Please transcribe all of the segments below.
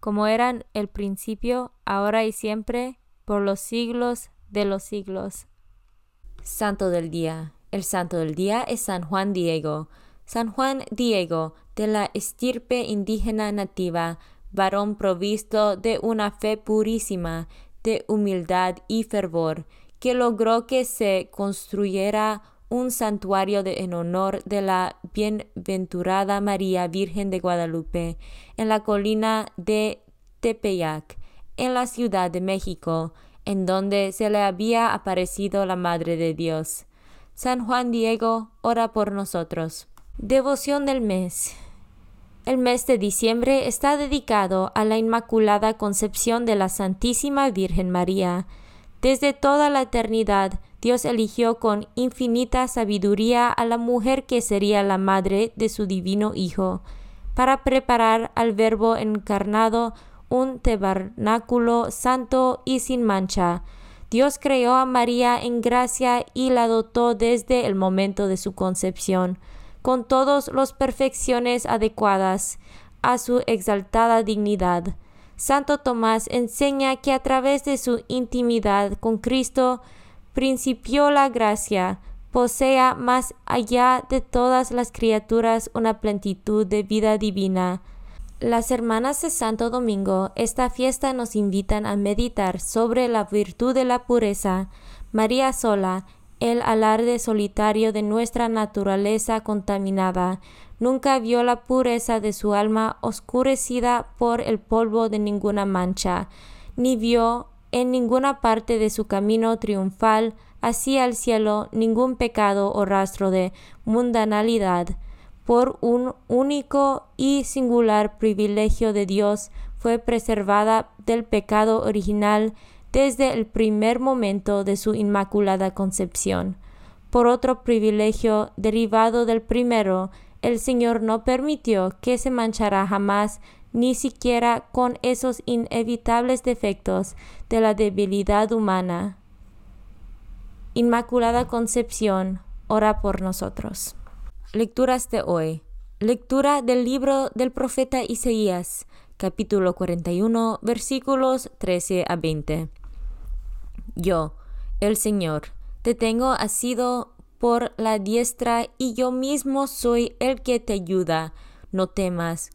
como eran el principio, ahora y siempre, por los siglos de los siglos. Santo del Día. El Santo del Día es San Juan Diego. San Juan Diego, de la estirpe indígena nativa, varón provisto de una fe purísima, de humildad y fervor, que logró que se construyera un santuario en honor de la bienaventurada María Virgen de Guadalupe en la colina de Tepeyac, en la Ciudad de México, en donde se le había aparecido la Madre de Dios. San Juan Diego, ora por nosotros. Devoción del mes. El mes de diciembre está dedicado a la Inmaculada Concepción de la Santísima Virgen María. Desde toda la eternidad, Dios eligió con infinita sabiduría a la mujer que sería la madre de su divino Hijo, para preparar al Verbo encarnado un tabernáculo santo y sin mancha. Dios creó a María en gracia y la dotó desde el momento de su concepción, con todas las perfecciones adecuadas a su exaltada dignidad. Santo Tomás enseña que a través de su intimidad con Cristo principió la gracia, posea más allá de todas las criaturas una plenitud de vida divina. Las hermanas de Santo Domingo, esta fiesta nos invitan a meditar sobre la virtud de la pureza, María sola, el alarde solitario de nuestra naturaleza contaminada, nunca vio la pureza de su alma oscurecida por el polvo de ninguna mancha, ni vio en ninguna parte de su camino triunfal hacia el cielo ningún pecado o rastro de mundanalidad. Por un único y singular privilegio de Dios fue preservada del pecado original desde el primer momento de su inmaculada concepción. Por otro privilegio derivado del primero, el Señor no permitió que se manchara jamás ni siquiera con esos inevitables defectos de la debilidad humana. Inmaculada Concepción, ora por nosotros. Lecturas de hoy. Lectura del libro del profeta Isaías, capítulo 41, versículos 13 a 20. Yo, el Señor, Te tengo asido por la diestra y yo mismo soy el que te ayuda. No temas.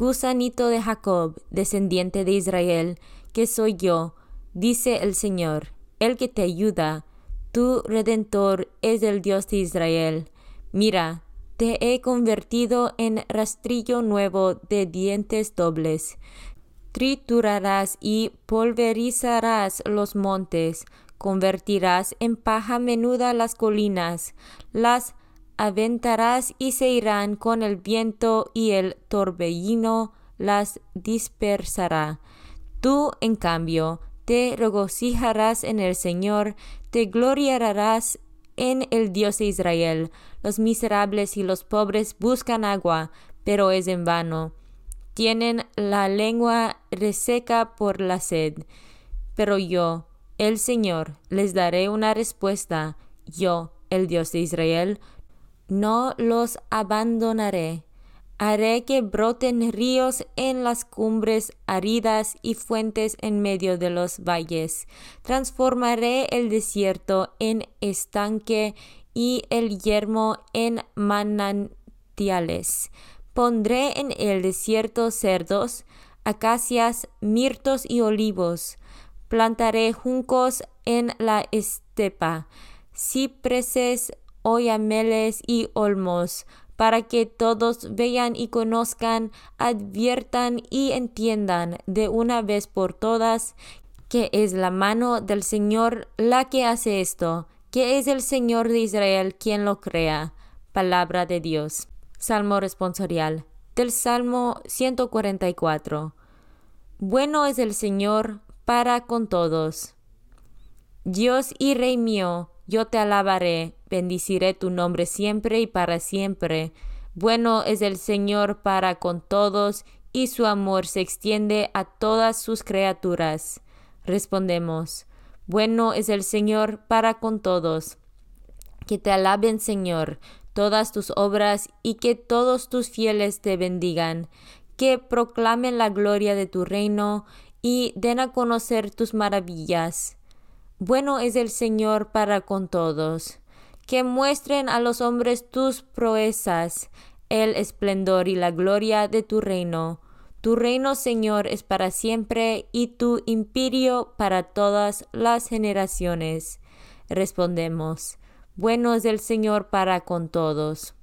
Gusanito de Jacob, descendiente de Israel, que soy yo, dice el Señor, el que te ayuda. Tu redentor es el Dios de Israel. Mira, te he convertido en rastrillo nuevo de dientes dobles. Triturarás y pulverizarás los montes, convertirás en paja menuda las colinas, las aventarás y se irán con el viento y el torbellino las dispersará. Tú, en cambio, te regocijarás en el Señor, te gloriarás en el Dios de Israel. Los miserables y los pobres buscan agua, pero es en vano. Tienen la lengua reseca por la sed. Pero yo, el Señor, les daré una respuesta. Yo, el Dios de Israel, no los abandonaré. Haré que broten ríos en las cumbres aridas y fuentes en medio de los valles. Transformaré el desierto en estanque y el yermo en manantiales. Pondré en el desierto cerdos, acacias, mirtos y olivos. Plantaré juncos en la estepa, cipreses, oyameles y olmos para que todos vean y conozcan, adviertan y entiendan de una vez por todas que es la mano del Señor la que hace esto, que es el Señor de Israel quien lo crea. Palabra de Dios. Salmo responsorial del Salmo 144. Bueno es el Señor para con todos. Dios y Rey mío, yo te alabaré, bendiciré tu nombre siempre y para siempre. Bueno es el Señor para con todos, y su amor se extiende a todas sus criaturas. Respondemos, bueno es el Señor para con todos. Que te alaben, Señor, todas tus obras y que todos tus fieles te bendigan, que proclamen la gloria de tu reino y den a conocer tus maravillas. Bueno es el Señor para con todos. Que muestren a los hombres tus proezas, el esplendor y la gloria de tu reino. Tu reino, Señor, es para siempre y tu imperio para todas las generaciones. Respondemos, bueno es el Señor para con todos.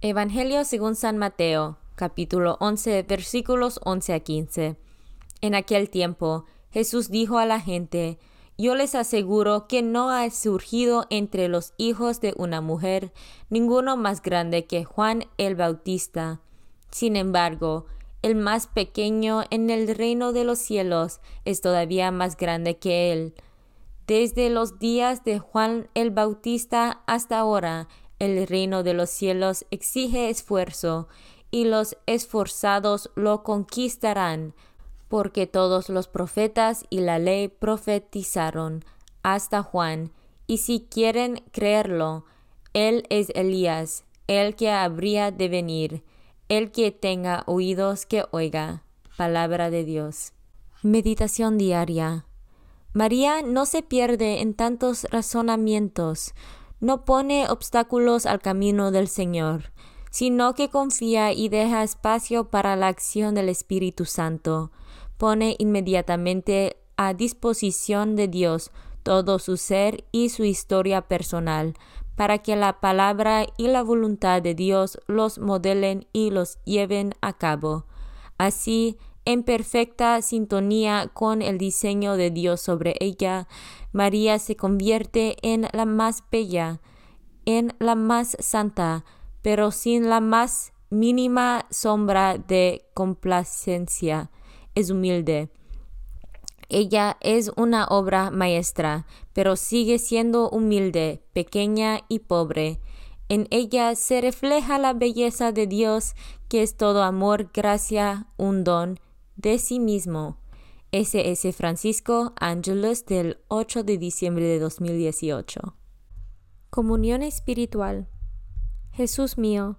Evangelio según San Mateo, capítulo 11, versículos 11 a 15. En aquel tiempo, Jesús dijo a la gente, yo les aseguro que no ha surgido entre los hijos de una mujer ninguno más grande que Juan el Bautista. Sin embargo, el más pequeño en el reino de los cielos es todavía más grande que él. Desde los días de Juan el Bautista hasta ahora, el reino de los cielos exige esfuerzo, y los esforzados lo conquistarán, porque todos los profetas y la ley profetizaron hasta Juan, y si quieren creerlo, él es Elías, el que habría de venir, el que tenga oídos que oiga. Palabra de Dios. Meditación diaria. María no se pierde en tantos razonamientos, no pone obstáculos al camino del Señor, sino que confía y deja espacio para la acción del Espíritu Santo pone inmediatamente a disposición de Dios todo su ser y su historia personal, para que la palabra y la voluntad de Dios los modelen y los lleven a cabo. Así, en perfecta sintonía con el diseño de Dios sobre ella, María se convierte en la más bella, en la más santa, pero sin la más mínima sombra de complacencia es humilde. Ella es una obra maestra, pero sigue siendo humilde, pequeña y pobre. En ella se refleja la belleza de Dios, que es todo amor, gracia, un don de sí mismo. S.S. Francisco Ángeles del 8 de diciembre de 2018. Comunión espiritual. Jesús mío,